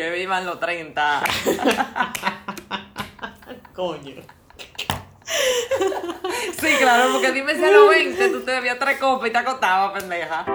Que vivan los 30. Coño. Sí, claro, porque dime si a los 20 tú te bebías tres copas y te acostabas, pendeja.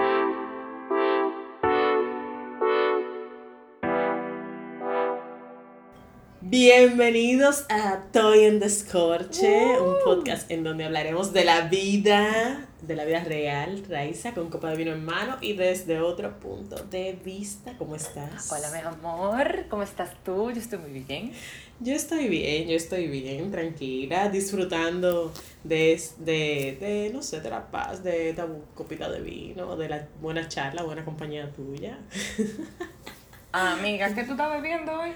Bienvenidos a Toy en Descorche, un podcast en donde hablaremos de la vida, de la vida real, Raiza, con copa de vino en mano y desde otro punto de vista. ¿Cómo estás? Hola, mi amor, ¿cómo estás tú? Yo estoy muy bien. Yo estoy bien, yo estoy bien, tranquila, disfrutando de, de, de no sé, de la paz, de esta copita de vino, de la buena charla, buena compañía tuya. Amiga, ¿qué tú estás bebiendo hoy?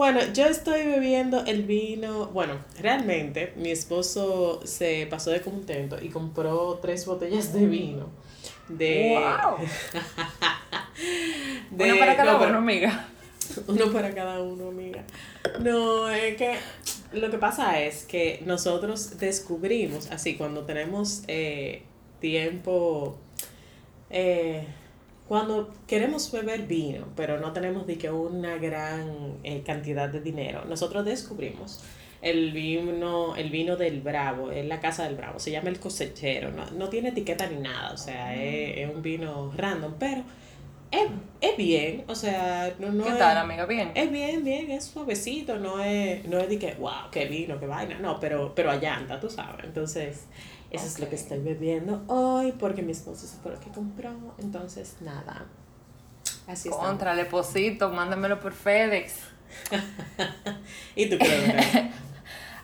Bueno, yo estoy bebiendo el vino. Bueno, realmente mi esposo se pasó de contento y compró tres botellas de vino. De. ¡Wow! Uno para cada no, uno, amiga. Uno para cada uno, amiga. No, es que lo que pasa es que nosotros descubrimos, así, cuando tenemos eh, tiempo, eh, cuando queremos beber vino, pero no tenemos de que una gran eh, cantidad de dinero, nosotros descubrimos el vino, el vino del Bravo, es la casa del Bravo, se llama el cosechero, no, no tiene etiqueta ni nada, o sea, es, es un vino random, pero es, es bien, o sea, no, no ¿Qué es- tal, amiga? Bien. es bien, bien, es suavecito, no es, no es de que, wow, qué vino, qué vaina, no, pero, pero allanta, tú sabes. Entonces, eso es lo que estoy bebiendo hoy porque mi esposo se fue lo que compró, entonces nada. Así está. Contra, Leposito, mándamelo por FedEx. ¿Y tú qué?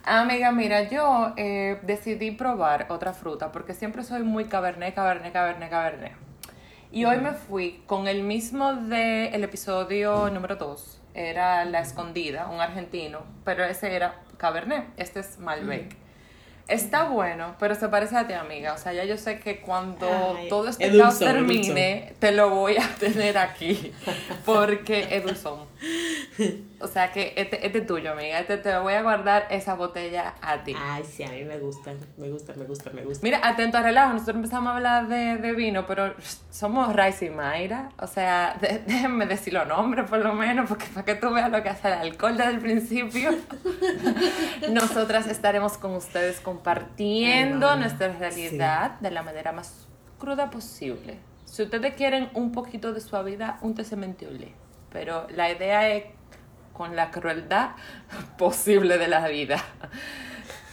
Amiga, mira, yo eh, decidí probar otra fruta porque siempre soy muy cabernet, cabernet, cabernet, cabernet. Y hoy me fui con el mismo del episodio número 2. Era La Escondida, un argentino, pero ese era cabernet. Este es Malbec. Está bueno, pero se parece a ti, amiga. O sea, ya yo sé que cuando Ay, todo este es caos termine, te lo voy a tener aquí. Porque es dulzón. O sea que este, este es tuyo, amiga. Este te voy a guardar esa botella a ti. Ay, sí, a mí me gustan, me gustan, me gustan, me gustan. Mira, atento a relajo, nosotros empezamos a hablar de, de vino, pero somos Rice y Mayra. O sea, de- déjenme decir los nombres por lo menos, porque para que tú veas lo que hace el alcohol desde el principio. Nosotras estaremos con ustedes compartiendo Ay, nuestra realidad de la manera más cruda posible. Si ustedes quieren un poquito de suavidad, un olé. Pero la idea es con la crueldad posible de la vida.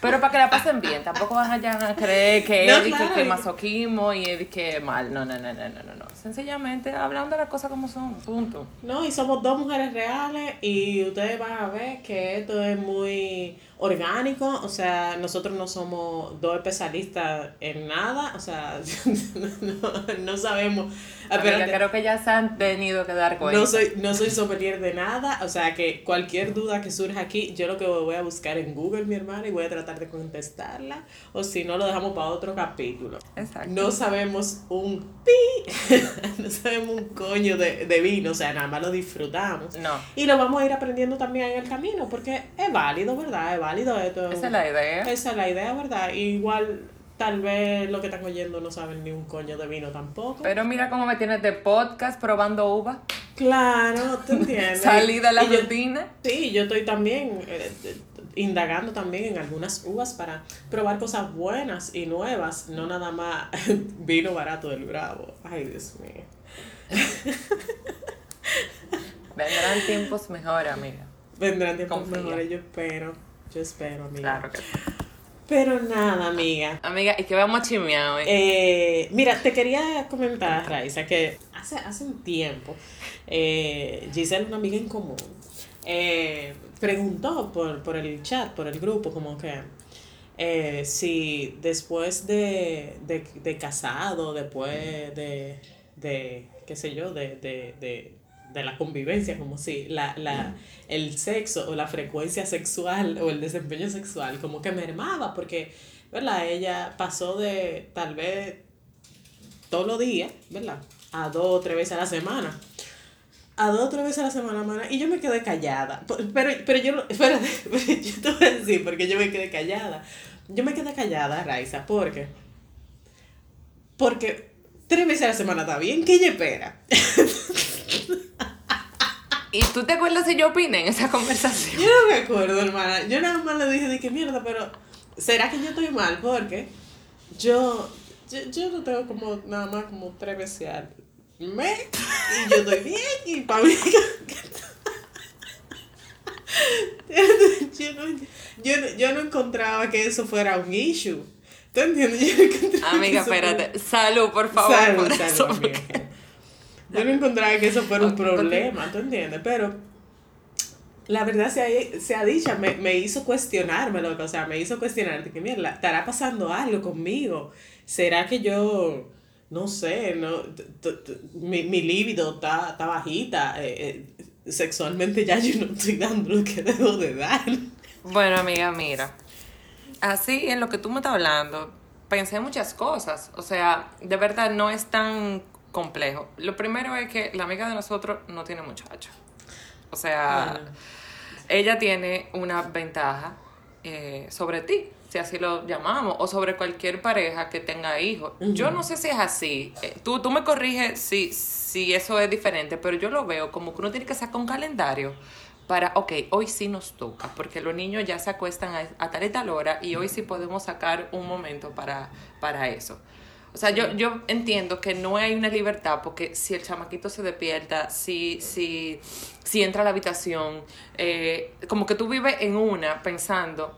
Pero para que la pasen bien, tampoco vayan a creer que No, es claro. que masoquismo y es que mal. No, no, no, no, no, no, no. Sencillamente hablando de las cosas como son, punto. No, y somos dos mujeres reales y ustedes van a ver que esto es muy orgánico, o sea, nosotros no somos dos especialistas en nada, o sea, no, no sabemos. Amiga, Espérate, creo que ya se han tenido que dar cuenta. no soy, no soy sommelier de nada, o sea que cualquier duda que surja aquí, yo lo que voy a buscar en Google, mi hermana, y voy a tratar de contestarla, o si no, lo dejamos para otro capítulo. Exacto. No sabemos un pi, no sabemos un coño de, de vino, o sea, nada más lo disfrutamos. No. Y lo vamos a ir aprendiendo también en el camino, porque es válido, ¿verdad? Es válido esto. Esa es la idea. Esa es la idea, ¿verdad? Igual, tal vez lo que están oyendo no saben ni un coño de vino tampoco. Pero mira cómo me tienes de podcast probando uva. claro, ¿te entiendes? Salí de la Y yo- rutina. Sí, yo estoy también eh, eh, indagando también en algunas uvas para probar cosas buenas y nuevas, no nada más vino barato del Bravo. Ay, Dios mío. Vendrán tiempos mejores, amiga. Vendrán tiempos Confía. mejores, yo espero. Yo espero, amiga. Claro que sí. Pero nada, amiga. Amiga, y que vamos a chismear hoy. Eh, mira, te quería comentar, Raiza, que hace, hace un tiempo, eh, Giselle, una amiga en común, eh, preguntó por, por el chat, por el grupo, como que eh, si después de, de, de casado, después de, de, qué sé yo, de, de, de, de la convivencia, como si la, la, el sexo o la frecuencia sexual o el desempeño sexual como que mermaba, porque, ¿verdad? Ella pasó de tal vez todos los días, ¿verdad? A dos o tres veces a la semana. A dos o tres veces a la semana, mana. Y yo me quedé callada. Pero, pero yo, espérate, yo te voy a decir porque yo me quedé callada. Yo me quedé callada, Raiza, porque. Porque tres veces a la semana está bien, ¿qué ella espera? ¿Y tú te acuerdas si yo opiné en esa conversación? Yo no me acuerdo, hermana. Yo nada más le dije de que mierda, pero ¿será que yo estoy mal? Porque yo, yo, yo no tengo como nada más como tres veces al mes y yo estoy bien y para mí... yo, no, yo, yo no encontraba que eso fuera un issue. ¿Tú entiendes? Yo no encontraba Amiga, eso fuera- espérate. Salud, por favor. Salud, por salud, eso, porque- Yo no encontraba que eso fuera un problema, ¿tú entiendes? Pero la verdad sea, sea dicha, me, me hizo cuestionarme, loco. O sea, me hizo cuestionar de que, mierda, ¿estará pasando algo conmigo? ¿Será que yo, no sé, no, t- t- t- mi, mi líbido está, está bajita? eh, eh, sexualmente ya yo no estoy dando lo que debo de dar. Bueno, amiga, mira. Así en lo que tú me estás hablando, pensé muchas cosas. O sea, de verdad no es tan complejo. Lo primero es que la amiga de nosotros no tiene muchacho. O sea, Bueno. ella tiene una ventaja eh, sobre ti, si así lo llamamos, o sobre cualquier pareja que tenga hijos. Yo no sé si es así. Eh, tú, tú me corriges si, si eso es diferente, pero yo lo veo como que uno tiene que sacar un calendario para, ok, hoy sí nos toca, porque los niños ya se acuestan a, a tal y tal hora y hoy sí podemos sacar un momento para, para eso. O sea, yo, yo entiendo que no hay una libertad porque si el chamaquito se despierta, si, si, si entra a la habitación, eh, como que tú vives en una pensando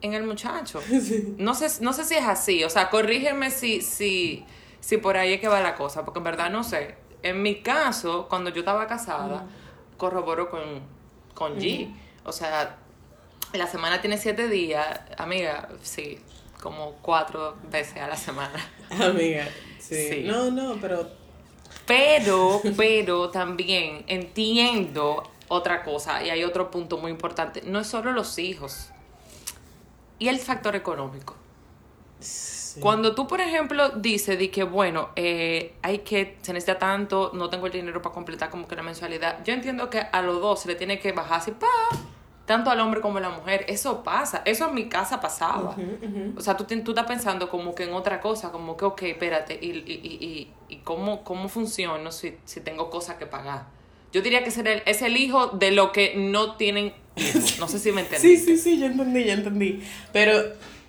en el muchacho. No sé, no sé si es así, o sea, corrígeme si, si, si por ahí es que va la cosa, porque en verdad no sé. En mi caso, cuando yo estaba casada, corroboro con, con G. O sea, la semana tiene siete días, amiga, sí, como cuatro veces a la semana. Amiga, sí. Sí. No, no, pero Pero, pero también entiendo otra cosa y hay otro punto muy importante. No es solo los hijos y el factor económico. sí. Cuando tú, por ejemplo, dices de que, bueno, eh, hay que, se necesita tanto, no tengo el dinero para completar como que la mensualidad, yo entiendo que a los dos se le tiene que bajar así, pa, tanto al hombre como a la mujer. Eso pasa, eso en mi casa pasaba. O sea, tú, tú estás pensando como que en otra cosa, como que, ok, espérate, ¿y, y, y, y, cómo, cómo funciono si, si tengo cosas que pagar? Yo diría que es el, es el hijo de lo que no tienen hijos. No sé si me Sí, entendiste. sí, sí, yo entendí, yo entendí. Pero,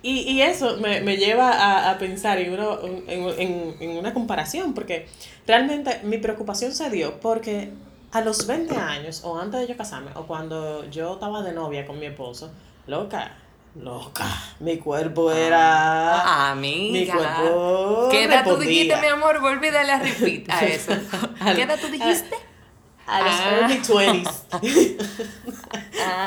y, y eso me, me lleva a, a pensar en, uno, en, en, en una comparación, porque realmente mi preocupación se dio porque a los 20 años, o antes de yo casarme, o cuando yo estaba de novia con mi esposo, loca, loca, mi cuerpo era... Ah, mi amiga. cuerpo ¿Qué edad tú dijiste, mi amor? Vuelve a darle a repeat a eso. ¿Qué edad tú dijiste? A los Ah. early 20s.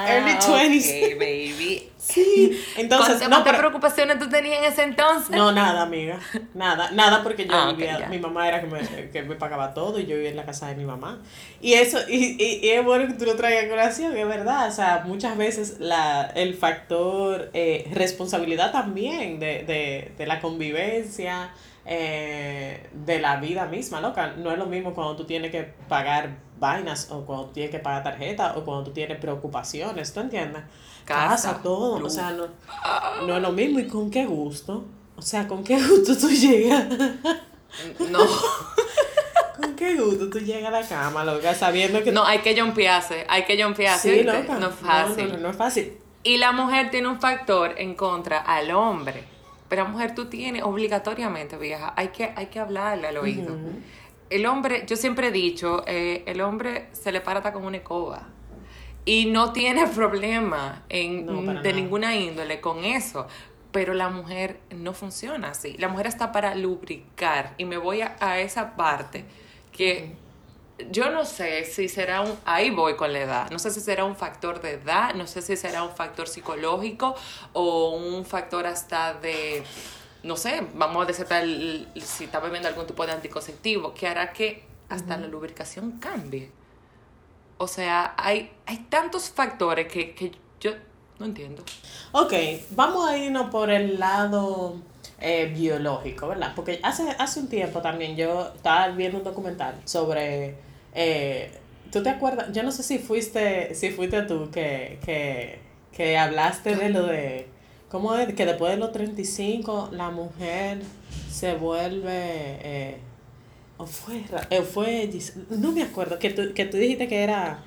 Early 20s. ok, baby. Sí, entonces, ¿Cuántas no, pero- preocupaciones tú tenías en ese entonces? No, nada, amiga. Nada, nada porque yo Ah, vivía, mi mamá era que me, que me pagaba todo y yo vivía en la casa de mi mamá. Y eso, y, y, y es bueno que tú lo traigas a colación, es verdad. O sea, muchas veces la, el factor eh, responsabilidad también de, de, de la convivencia, eh, de la vida misma, loca. No es lo mismo cuando tú tienes que pagar vainas o cuando tú tienes que pagar tarjeta o cuando tú tienes preocupaciones, ¿tú entiendes? Casa, todo. O sea, no, no es lo mismo y con qué gusto. O sea, ¿con qué gusto tú llegas? No, ¿Con qué gusto tú llegas a la cama, loca, sabiendo que... no, hay que jumpearse, hay que jumpearse. sí, loca. No es fácil. No, no, no es fácil. Y la mujer tiene un factor en contra al hombre. Pero la mujer tú tienes obligatoriamente, vieja, hay que, hay que hablarle al oído. Ujú. El hombre, yo siempre he dicho, eh, el hombre se le para hasta con una escoba. Y no tiene problema en, No, de nada. ninguna índole con eso. Pero la mujer no funciona así. La mujer está para lubricar. Y me voy a, a esa parte que yo no sé si será un, ahí voy con la edad, no sé si será un factor de edad, no sé si será un factor psicológico o un factor hasta de, no sé, vamos a decir tal, si está bebiendo algún tipo de anticonceptivo, que hará que hasta la lubricación cambie. O sea, hay, hay tantos factores que, que yo no entiendo. Ok, vamos a irnos por el lado eh, biológico, ¿verdad? Porque hace, hace un tiempo también yo estaba viendo un documental sobre... eh, ¿Tú te acuerdas? Yo no sé si fuiste, si fuiste tú que, que, que hablaste de lo de... ¿Cómo es? Que después de los 35 la mujer se vuelve... Eh, o fue, eh, fue no me acuerdo, que tú, que tú dijiste que era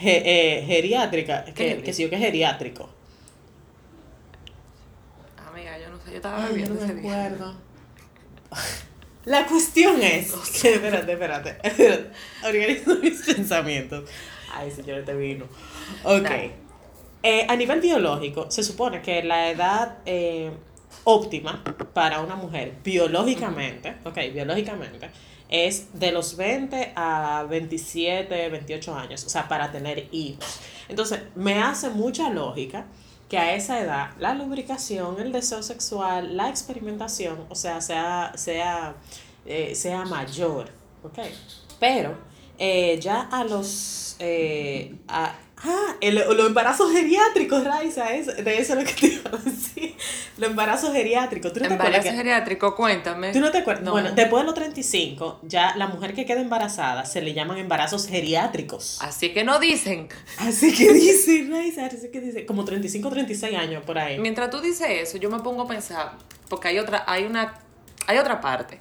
eh, geriátrica, que, que sí, que es geriátrico. Amiga, yo no sé, yo estaba bebiendo no ese me día. acuerdo. La cuestión es que, espérate, espérate, espérate, organizo mis pensamientos. Ay, señor, este vino. Ok. Dale. Eh, a nivel biológico, se supone que la edad eh, óptima para una mujer, biológicamente, ok, biológicamente, es de los 20 a 27, 28 años, o sea, para tener hijos. Entonces, me hace mucha lógica que a esa edad la lubricación, el deseo sexual, la experimentación, o sea, sea, sea, eh, sea mayor, ¿ok? Pero ya a los... a- ah, el- los embarazos geriátricos, Raiza, es, de eso es lo que te iba a decir. Los embarazos geriátricos. ¿Tú no te acuerdas Embarazo geriátrico, cuéntame. ¿Tú no te acuerdas? No. Bueno, después de los 35, ya la mujer que queda embarazada se le llaman embarazos geriátricos. Así que no dicen. Así que dice, Raiza, así que dice, como 35, 36 años por ahí. Mientras tú dices eso, yo me pongo a pensar, porque hay otra, hay una, hay otra parte.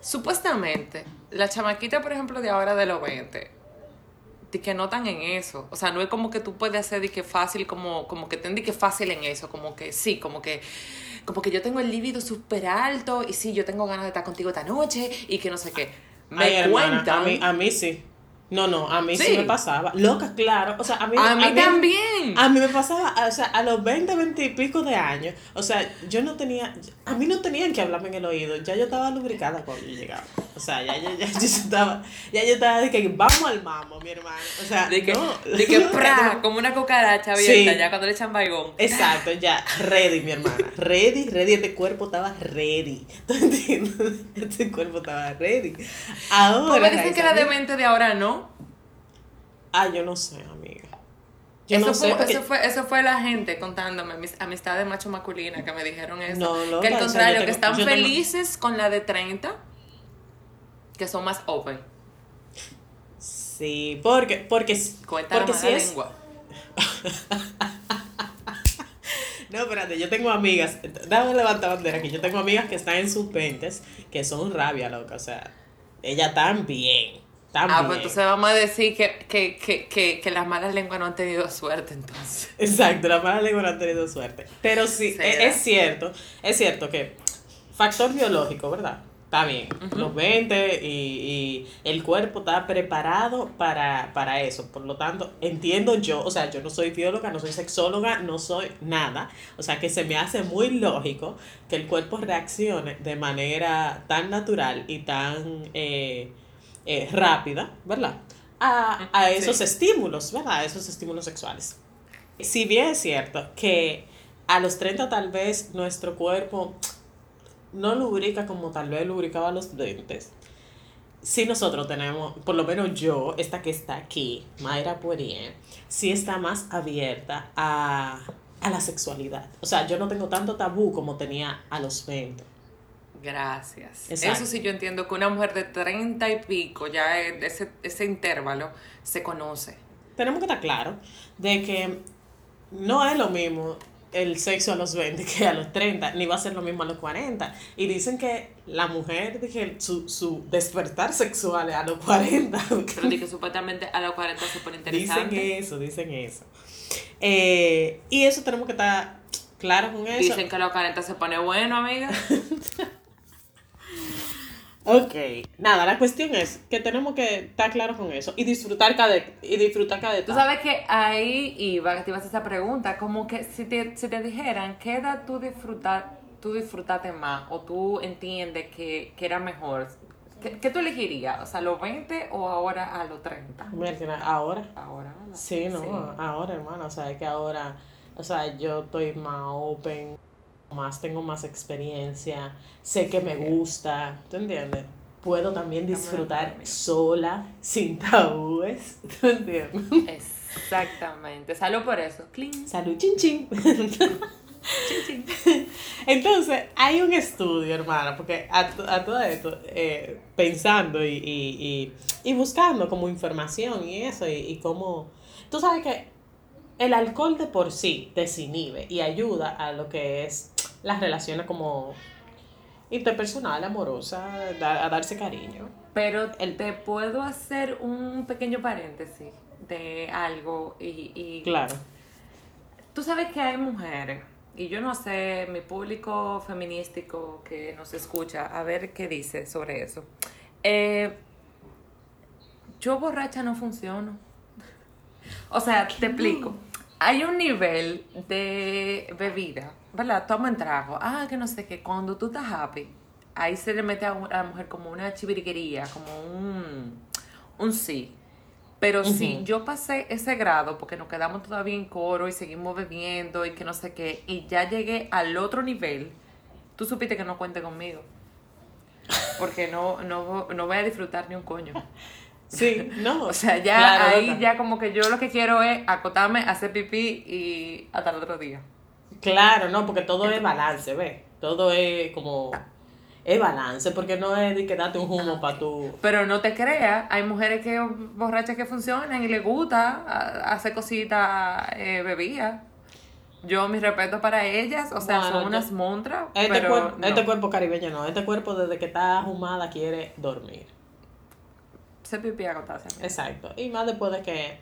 Supuestamente, la chamaquita, por ejemplo, de ahora de los 20, de que no están en eso. O sea, no es como que tú puedes hacer de que fácil, como, como que ten que fácil en eso, como que sí, como que como que yo tengo el líbido súper alto y sí, yo tengo ganas de estar contigo esta noche y que no sé qué. Me Ay, hermana, cuentan. a mí, a mí sí. No, no, a mí sí, Sí. me pasaba. Loca, claro. O sea, a mí, a mí también. A mí me pasaba, o sea, a los 20, 20 y pico de años, o sea, yo no tenía, a mí no tenían que hablarme en el oído, ya yo estaba lubricada cuando yo llegaba. O sea, ya, ya, ya, yo estaba, ya yo estaba de que vamos al mamo, mi hermano. O sea, de que, no. de que pra, como una cucaracha abierta Sí. ya cuando le echan baigón. Exacto, ya, ready, mi hermana. Ready, ready, este cuerpo estaba ready. ¿Tú entiendes? Este cuerpo estaba ready. Ahora. Me dicen que la demente de ahora no. Ah, yo no sé, amiga. Yo eso, no sé. fue, porque- eso, fue, eso fue la gente contándome, mis amistades macho masculina que me dijeron eso. No, loca, que al o sea, contrario, que están tengo- felices con la de 30, que son más open. Sí, porque, porque, porque la si mala es. lengua. No, espérate, yo tengo amigas. Dame levantar bandera aquí. Yo tengo amigas que están en sus 20 que son rabia, loca. O sea, ellas están bien. Están Ah, bien. pues entonces vamos a decir que, que, que, que, que las malas lenguas no han tenido suerte entonces. Exacto, la mala lengua no han tenido suerte. Pero sí, es, es cierto, es cierto que factor biológico, ¿verdad? Está bien, los 20 y, y el cuerpo está preparado para, para eso. Por lo tanto, entiendo yo, o sea, yo no soy bióloga, no soy sexóloga, no soy nada. O sea, que se me hace muy lógico que el cuerpo reaccione de manera tan natural y tan eh, eh, rápida, ¿verdad? A, a Sí. esos estímulos, ¿verdad? A esos estímulos sexuales. Si bien es cierto que a los 30 tal vez nuestro cuerpo no lubrica como tal vez lubricaba a los 20, si nosotros tenemos, por lo menos yo, esta que está aquí, Mayra Poirier, sí está más abierta a, a la sexualidad. O sea, yo no tengo tanto tabú como tenía a los 20. Gracias. Exacto. Eso sí yo entiendo que una mujer de 30 y pico, ya en ese, ese intervalo, se conoce. Tenemos que estar claros de que no es lo mismo el sexo a los 20 que a los 30, ni va a ser lo mismo a los 40. Y dicen que la mujer, que su, su despertar sexual es a los 40. Pero que supuestamente a los 40 se pone Dicen interesante. eso, dicen eso. Eh, y eso tenemos que estar claros con eso. Dicen que a los 40 se pone bueno, amiga. Ok, nada, la cuestión es que tenemos que estar claros con eso y disfrutar cada, y disfrutar cada Tú sabes que ahí iba, que te ibas a hacer esa pregunta, como que si te, si te dijeran, ¿qué edad tú, disfrutar, tú disfrutaste más o tú entiendes que, que era mejor? ¿Qué, qué tú elegirías? O sea, ¿los 20 o ahora a los 30? Mira, ahora. Ahora. Sí, no, ahora, hermano, o sea, es que ahora, o sea, yo estoy más open, más, tengo más experiencia, sé que me gusta, ¿tú entiendes? Puedo también disfrutar sola, sin tabúes, ¿tú entiendes? Exactamente. Salud por eso. Clean. Salud, chin chin. Chin, chin. Entonces, hay un estudio, hermana, porque a, to- a todo esto, eh, pensando y, y, y, y buscando como información y eso, y, y cómo... Tú sabes que el alcohol de por sí desinhibe y ayuda a lo que es las relaciones como interpersonal, amorosa, a darse cariño. Pero te puedo hacer un pequeño paréntesis. de algo y, y Claro. Tú sabes que hay mujeres, y yo no sé, mi público feminístico que nos escucha, a ver qué dice sobre eso. Eh, yo borracha no funciono. O sea, te explico. Hay un nivel de bebida, ¿verdad? Toma en trago. Ah, que no sé qué. Cuando tú estás happy, ahí se le mete a un- a la mujer como una chiviriquería, como un, un sí. Pero sí, yo pasé ese grado porque nos quedamos todavía en coro y seguimos bebiendo y que no sé qué. Y ya llegué al otro nivel. Tú supiste que no cuente conmigo. Porque no, no, no voy a disfrutar ni un coño. Sí, no. O sea, ya claro, ahí ya como que yo lo que quiero es acotarme, hacer pipí y hasta el otro día. Claro, no, porque todo es balance, ¿ves? Todo es como. Es balance, porque no es de que date un humo para tu. Pero no te creas, hay mujeres que borrachas que funcionan y les gusta a- hacer cositas eh, bebidas. Yo mis respetos para ellas, o sea, Bueno, son unas montras, Este, pero cuerpo, no. este cuerpo caribeño no, este cuerpo desde que está ahumada quiere dormir. Hacer pipí y acotarse. Exacto. Y más después de que.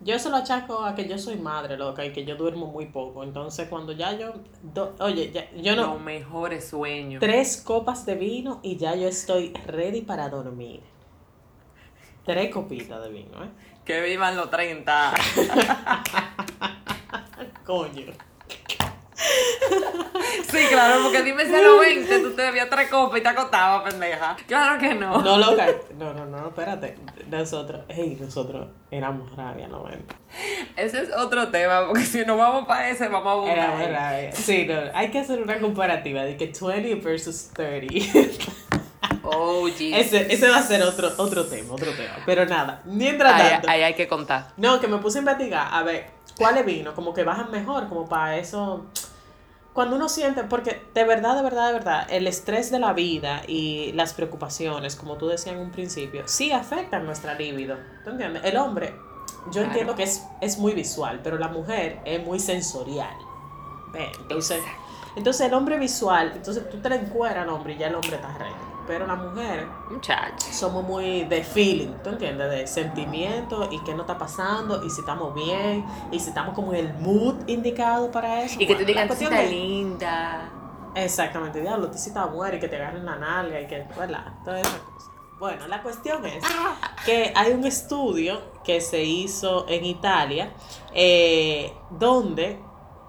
Yo se lo achaco a que yo soy madre, loca, y que yo duermo muy poco. Entonces, cuando ya yo. do- Oye, ya, yo no. Los mejores sueños. Tres copas de vino y ya yo estoy ready para dormir. Tres copitas de vino, ¿eh? Que vivan los 30. Coño. Sí, claro, porque dime si a los 20 tú te bebías tres copas y te acotabas, pendeja. Claro que no. No, loca. No, no, no, espérate. Nosotros, hey, nosotros éramos rabia 90. Ese es otro tema, porque si no vamos para ese, vamos a abundar. Éramos rabia. Sí, no, hay que hacer una comparativa de que 20 versus 30. Oh, ese, ese va a ser otro, otro tema, otro tema. Pero nada, mientras tanto. ahí hay que contar. No, que me puse a investigar, a ver, ¿cuáles vino? Como que bajan mejor, como para eso. Cuando uno siente, porque de verdad, de verdad, de verdad, el estrés de la vida y las preocupaciones, como tú decías en un principio, sí afectan nuestra libido. ¿Tú entiendes? El hombre, yo Claro. entiendo que es, es muy visual, pero la mujer es muy sensorial. Ve, Entonces, entonces el hombre visual, entonces tú te encueras al hombre y ya el hombre está ready. Pero la mujer, Muchachos. somos muy de feeling, ¿tú entiendes? De sentimiento y qué nos está pasando y si estamos bien y si estamos como en el mood indicado para eso. Y que te Bueno, digan cuestión cosita es- linda. Exactamente, diablo, te cita muere y que te agarren la nalga y que, ¿verdad? Todas esas cosas. Bueno, la cuestión es que hay un estudio que se hizo en Italia eh, donde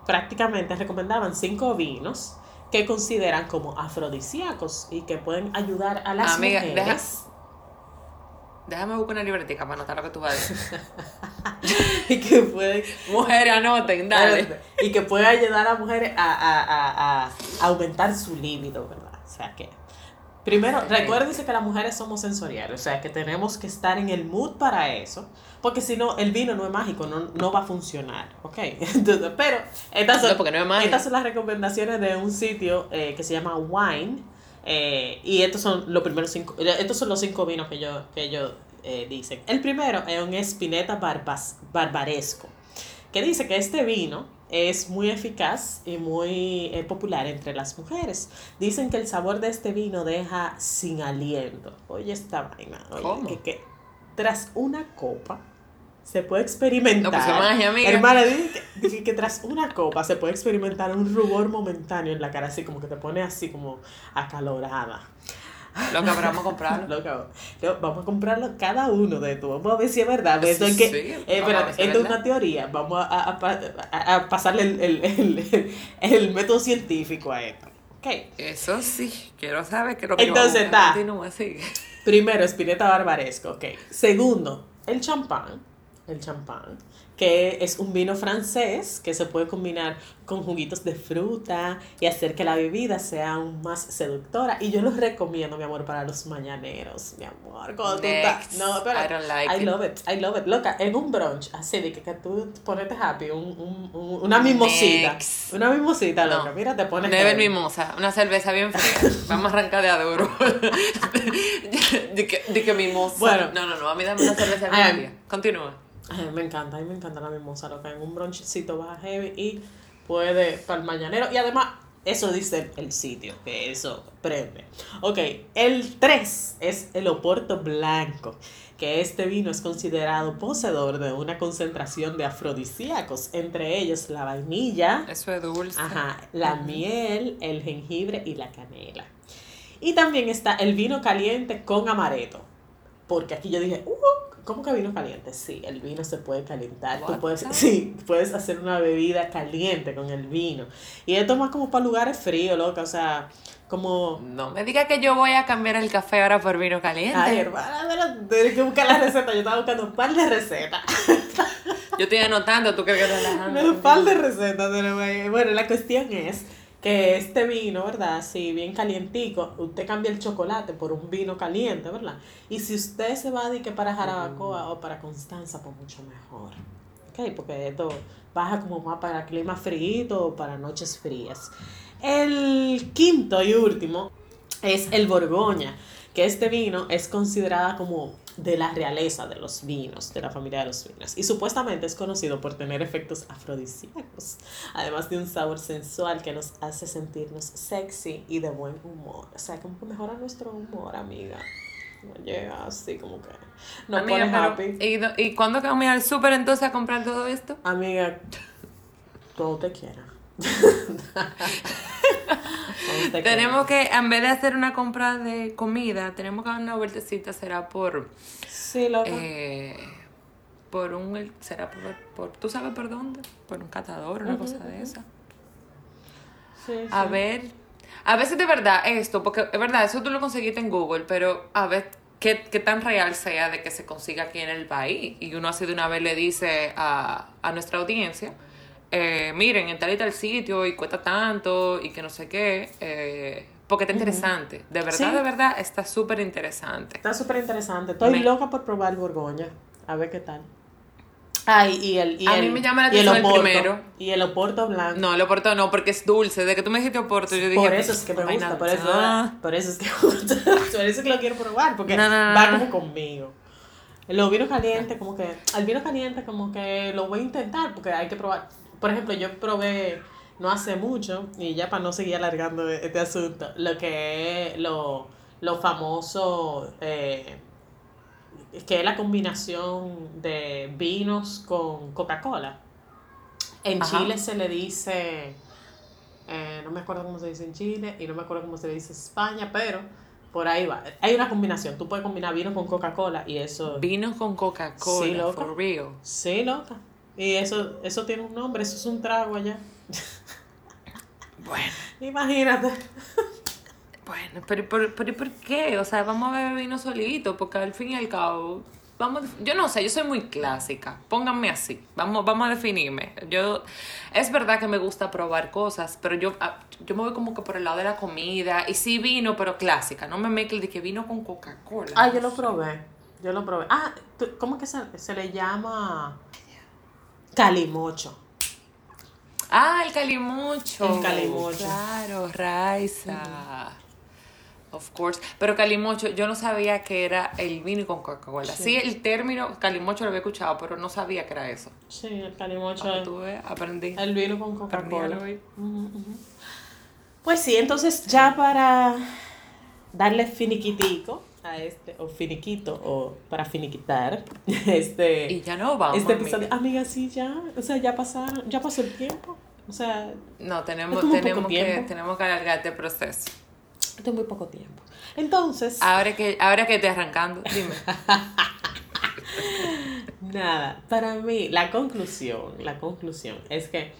prácticamente recomendaban cinco vinos que consideran como afrodisíacos y que pueden ayudar a las Amiga, mujeres. Déjame buscar una libretica para anotar lo que tú vas a decir. y que pueden Mujeres, anoten, dale. y que puede ayudar a mujeres a, a, a, a aumentar su líbido, ¿verdad? O sea que primero, recuérdense que las mujeres somos sensoriales, o sea que tenemos que estar en el mood para eso, porque si no, el vino no es mágico, no, no va a funcionar, ¿ok? Entonces, pero estas son, No, porque no es mágico. estas son las recomendaciones de un sitio eh, que se llama Wine, eh, y estos son los primeros cinco, estos son los cinco vinos que yo, que ellos eh, dicen. El primero es un Barbas, Barbaresco, que dice que este vino es muy eficaz y muy eh, popular entre las mujeres. Dicen que el sabor de este vino deja sin aliento. Oye esta vaina, oye, ¿Cómo? Que, que tras una copa se puede experimentar. No, pues magia, amiga. Hermana, dije que, dije que tras una copa se puede experimentar un rubor momentáneo en la cara, así como que te pone así como acalorada. Lo que vamos a comprarlo. Loca, yo- vamos a comprarlo cada uno de estos. Vamos a ver si es verdad. Esto es que, Sí, eh, si esto es una teoría. Vamos a, a- a pa- a- a pasarle el, el, el, el método científico a esto. Ok. Eso sí, quiero saber qué es lo que Entonces, sigue. Primero, Spinetta Barbaresco. Ok. Segundo, el champán. El champán. Que es un vino francés que se puede combinar con juguitos de fruta y hacer que la bebida sea aún más seductora. Y yo los recomiendo, mi amor, para los mañaneros, mi amor. Cuando tú Next. No, espera. I don't like I it. love it, I love it. Loca, en un brunch, así de que, que tú ponete happy, un, un, un- una mimosita. Next. Una mimosita, No. loca. Mira, te pones. Never heavy. mimosa, una cerveza bien fría. Vamos a arrancar de adoro. de, que, de que mimosa. Bueno. No, no, no, a mí dame una cerveza bien fría. Continúa. Ay, me encanta, a mí me encanta la mimosa, loca. En un brunchcito baja heavy y puede para el mañanero. Y además, Eso dice el sitio, que eso prende. Ok, el 3 es el Oporto Blanco, que este vino es considerado poseedor de una concentración de afrodisíacos, entre ellos la vainilla. Eso es dulce. Ajá, la miel, el jengibre y la canela. Y también está el vino caliente con amaretto. Porque aquí yo dije, uh, ¿cómo que vino caliente? Sí, el vino se puede calentar. Tú puedes, sí, puedes hacer una bebida caliente con el vino. Y esto más como para lugares fríos, loca. O sea, como... No me diga que yo voy a cambiar el café ahora por vino caliente. Ay, hermana, tienes que buscar la receta. Yo estaba buscando un par de recetas. Yo estoy anotando, tú crees que relajando. Un par de recetas, pero bueno, la cuestión es que este vino, ¿verdad? Si bien calientico, usted cambia el chocolate por un vino caliente, ¿verdad? Y si usted se va de que para Jarabacoa o para Constanza, pues mucho mejor. ¿Ok? Porque esto baja como más para clima frío o para noches frías. El quinto y último es el Borgoña, que este vino es considerada como de la realeza de los vinos, de la familia de los vinos. Y supuestamente es conocido por tener efectos afrodisíacos, además de un sabor sensual que nos hace sentirnos sexy y de buen humor. O sea, como que mejora nuestro humor, amiga. Llega así como que no pone happy. ¿Y, ¿Y cuándo que vamos al súper entonces a comprar todo esto? Amiga, todo te quiera. Tenemos que, en vez de hacer una compra de comida, tenemos que dar una vueltecita, será por... Sí, loco. Eh, por un, será por, por, ¿tú sabes por dónde? Por un catador, una cosa de esa. Sí, a ver, a veces de verdad esto, porque es verdad, eso tú lo conseguiste en Google, pero a ver qué, qué tan real sea de que se consiga aquí en el país. Y uno así de una vez le dice a, a nuestra audiencia, eh, miren, en tal y tal sitio y cuesta tanto y que no sé qué, eh, porque está interesante. De verdad, de verdad, está súper interesante. Está súper interesante. Estoy loca por probar el Borgoña. A ver qué tal. Ay, y el, y a el, mí me llama la el atención el primero. Y el Oporto blanco. No, el Oporto no, porque es dulce. De que tú me dijiste Oporto, yo dije... por eso es que me gusta, por eso, Ah. por eso es que por eso es que lo quiero probar, porque No, no, no, va como conmigo. Los vinos calientes, como que, al vino caliente como que lo voy a intentar, porque hay que probar. Por ejemplo, yo probé no hace mucho, y ya para no seguir alargando este asunto, lo que es lo, lo famoso, eh, que es la combinación de vinos con Coca-Cola. En Ajá. Chile se le dice, eh, no me acuerdo cómo se dice en Chile y no me acuerdo cómo se dice en España, pero por ahí va. Hay una combinación, tú puedes combinar vino con Coca-Cola y eso... Vino con Coca-Cola, Sí, loca. for real. Sí, loca. Y eso, eso tiene un nombre, eso es un trago allá. Bueno, Imagínate. bueno, pero, pero, pero ¿y ¿por qué? O sea, vamos a beber vino solito, porque al fin y al cabo, vamos, yo no sé, yo soy muy clásica, pónganme así, vamos, vamos a definirme. Yo, es verdad que me gusta probar cosas, pero yo, ah, yo me voy como que por el lado de la comida, y sí vino, pero clásica, no me mezcle de que vino con Coca-Cola. Ah, yo lo probé. Yo lo probé. Ah, ¿cómo que se, se le llama? Calimocho. Ah, el calimocho. El calimocho. Claro, Raiza. Of course. Pero calimocho, yo no sabía que era el vino con Coca-Cola. Sí. el término calimocho lo había escuchado, pero no sabía que era eso. Sí, el calimocho. Para que tú veas, aprendí. El vino con Coca-Cola. ujú. Pues sí, entonces ya para darle finiquitico a este, o finiquito, o para finiquitar, este, Y ya no vamos. este episodio, amiga, sí, ya, o sea, ya pasaron, ya pasó el tiempo, o sea, No, tenemos, tenemos, que, tenemos que alargar este proceso. esto es muy poco tiempo. Entonces, Ahora que, ahora que estoy arrancando, dime. Nada, para mí la conclusión, la conclusión es que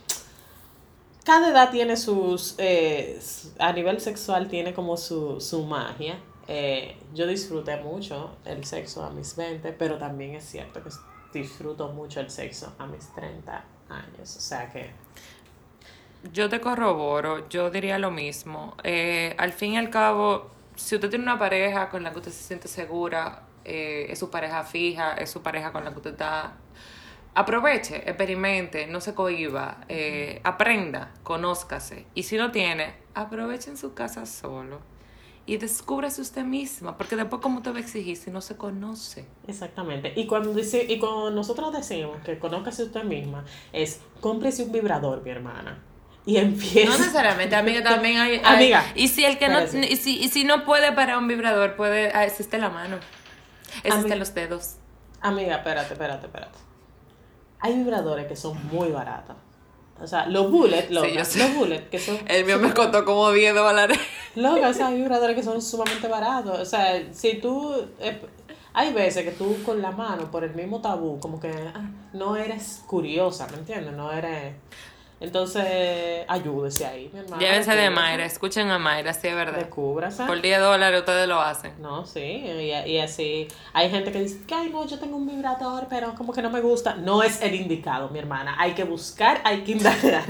cada edad tiene sus, eh, a nivel sexual tiene como su, su magia. Eh, yo disfruté mucho el sexo a mis 20, pero también es cierto que disfruto mucho el sexo a mis 30 años. O sea que, Yo te corroboro, yo diría lo mismo. Eh, al fin y al cabo, si usted tiene una pareja con la que usted se siente segura, eh, es su pareja fija, es su pareja con la que usted está, aproveche, experimente, no se cohiba, eh, aprenda, conózcase. Y si no tiene, aproveche en su casa solo y descúbrase usted misma, porque después cómo te va a exigir si no se conoce. exactamente. Y cuando, dice, y cuando nosotros decimos que conózcase usted misma, es cómprese un vibrador, mi hermana. y empieza. No necesariamente, amiga, también hay. hay- Amiga, Y si el que no, y si, y si no puede para un vibrador, puede. ah, existe la mano. Existen los dedos. Amiga, espérate, espérate, espérate. Hay vibradores que son muy baratos. O sea, los bullet, loca, los bullet que son... El mío me costó como 10 dólares. Loca, o sea, hay vibradores que son sumamente baratos. O sea, si tú... eh, hay veces que tú con la mano, por el mismo tabú, como que ah, no eres curiosa, ¿me entiendes? No eres... Entonces, ayúdese ahí, mi hermano. Llévense de Mayra, escuchen a Mayra, sí es verdad. Descúbrase. Por 10 dólares ustedes lo hacen. No, sí, y, y así. Hay gente que dice que, ay, no, yo tengo un vibrador, pero como que no me gusta. No es el indicado, mi hermana. Hay que buscar, hay que indagar.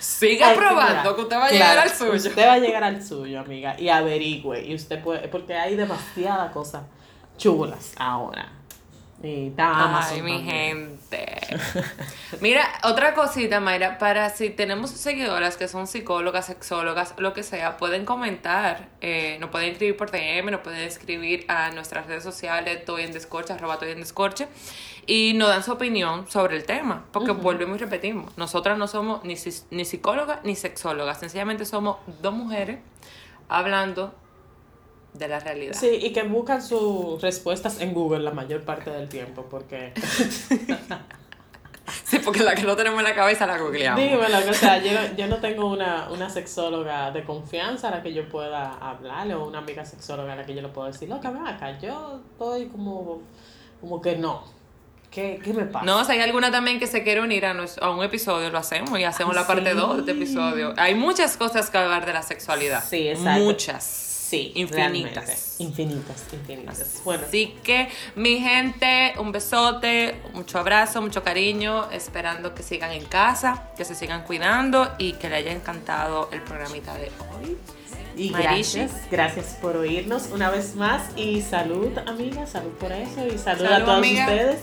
Siga Hay probando, que usted va a Claro, llegar al suyo. Usted va a llegar al suyo, amiga, y averigüe. Y usted puede, porque hay demasiadas cosas chulas ahora. Está Amazon Ay, mi también. gente. Mira, otra cosita, Mayra, para si tenemos seguidoras que son psicólogas, sexólogas, lo que sea, pueden comentar, eh, nos pueden escribir por DM, nos pueden escribir a nuestras redes sociales, estoy en descorche, arroba estoy en descorche, y nos dan su opinión sobre el tema, porque volvemos y repetimos, nosotras no somos ni, ni psicólogas ni sexólogas, sencillamente somos dos mujeres hablando de la realidad. Sí, y que buscan sus respuestas en Google la mayor parte del tiempo, porque... Sí, porque la que no tenemos en la cabeza la googleamos. Dímelo, o sea, yo, no- yo no tengo una, una sexóloga de confianza a la que yo pueda hablarle o una amiga sexóloga a la que yo le puedo decir, loca, ven acá, yo estoy como, como que no. ¿Qué, qué me pasa? No, si hay alguna también que se quiere unir a, nuestro- a un episodio, lo hacemos y hacemos la parte Sí. 2 de este episodio. Hay muchas cosas que hablar de la sexualidad. Sí, exacto. Muchas. Sí, infinitas. Infinitas, infinitas. Bueno, Así que, mi gente, un besote, mucho abrazo, mucho cariño, esperando que sigan en casa, que se sigan cuidando y que les haya encantado el programita de hoy. y gracias, gracias por oírnos una vez más y salud, amiga, salud por eso y salud, a todos amiga. ustedes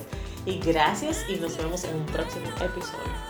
y gracias y nos vemos en un próximo episodio.